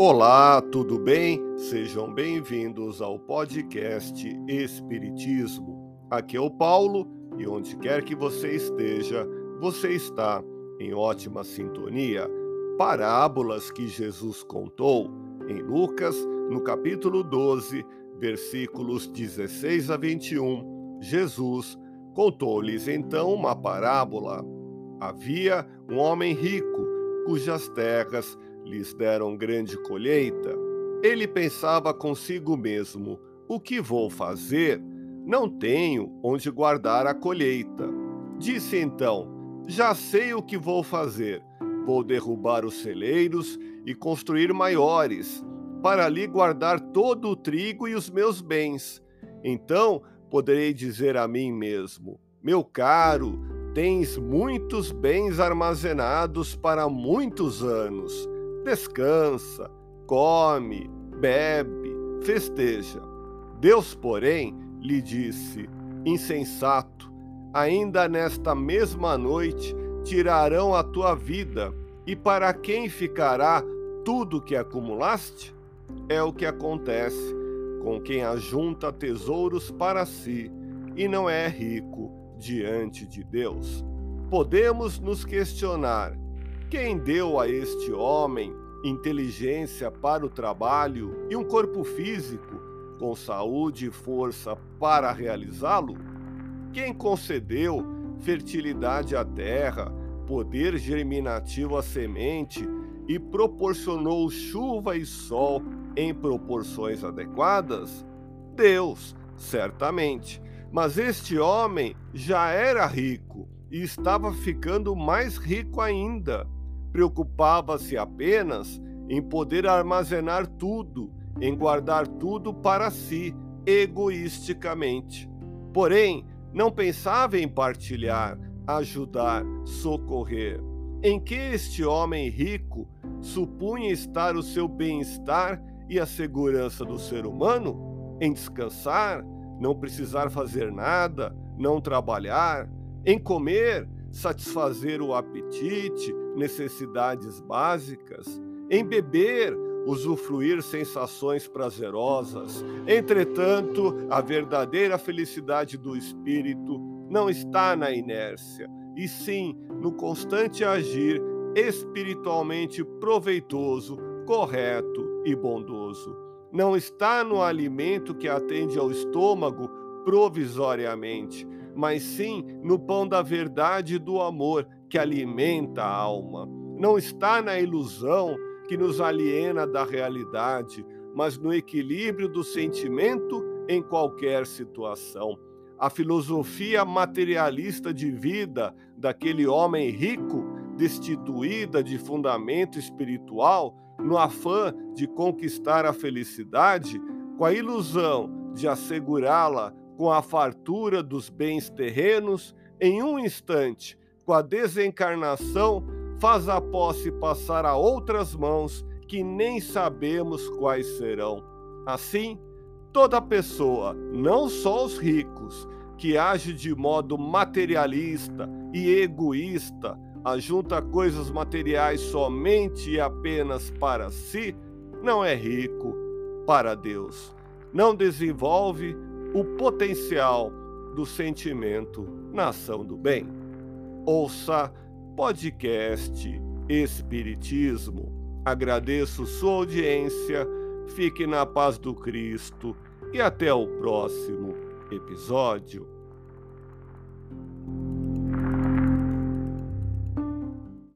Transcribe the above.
Olá, tudo bem? Sejam bem-vindos ao podcast Espiritismo. Aqui é o Paulo e onde quer que você esteja, você está em ótima sintonia. Parábolas que Jesus contou em Lucas, no capítulo 12, versículos 16 a 21. Jesus contou-lhes então uma parábola. Havia um homem rico cujas terras lhes deram grande colheita. Ele pensava consigo mesmo: o que vou fazer? Não tenho onde guardar a colheita. Disse então: Já sei o que vou fazer. Vou derrubar os celeiros e construir maiores, para ali guardar todo o trigo e os meus bens. Então poderei dizer a mim mesmo: Meu caro, tens muitos bens armazenados para muitos anos. Descansa, come, bebe, festeja. Deus, porém, lhe disse: Insensato, ainda nesta mesma noite tirarão a tua vida, e para quem ficará tudo que acumulaste? É o que acontece com quem ajunta tesouros para si e não é rico diante de Deus. Podemos nos questionar: quem deu a este homem inteligência para o trabalho e um corpo físico com saúde e força para realizá-lo? Quem concedeu fertilidade à terra, poder germinativo à semente e proporcionou chuva e sol em proporções adequadas? Deus, certamente. Mas este homem já era rico e estava ficando mais rico ainda. Preocupava-se apenas em poder armazenar tudo, em guardar tudo para si, egoisticamente. Porém, não pensava em partilhar, ajudar, socorrer. Em que este homem rico supunha estar o seu bem-estar e a segurança do ser humano? Em descansar, não precisar fazer nada, não trabalhar, em comer, satisfazer o apetite, necessidades básicas, em beber, usufruir sensações prazerosas. Entretanto, a verdadeira felicidade do espírito não está na inércia, e sim no constante agir espiritualmente proveitoso, correto e bondoso não está no alimento que atende ao estômago provisoriamente, mas sim no pão da verdade e do amor que alimenta a alma. Não está na ilusão que nos aliena da realidade, mas no equilíbrio do sentimento em qualquer situação. A filosofia materialista de vida daquele homem rico, destituída de fundamento espiritual, no afã de conquistar a felicidade, com a ilusão de assegurá-la com a fartura dos bens terrenos, em um instante, com a desencarnação, faz a posse passar a outras mãos que nem sabemos quais serão. Assim, toda pessoa, não só os ricos, que age de modo materialista e egoísta, ajunta coisas materiais somente e apenas para si, não é rico para Deus. Não desenvolve o potencial do sentimento na ação do bem. Ouça podcast Espiritismo. Agradeço sua audiência, fique na paz do Cristo e até o próximo episódio.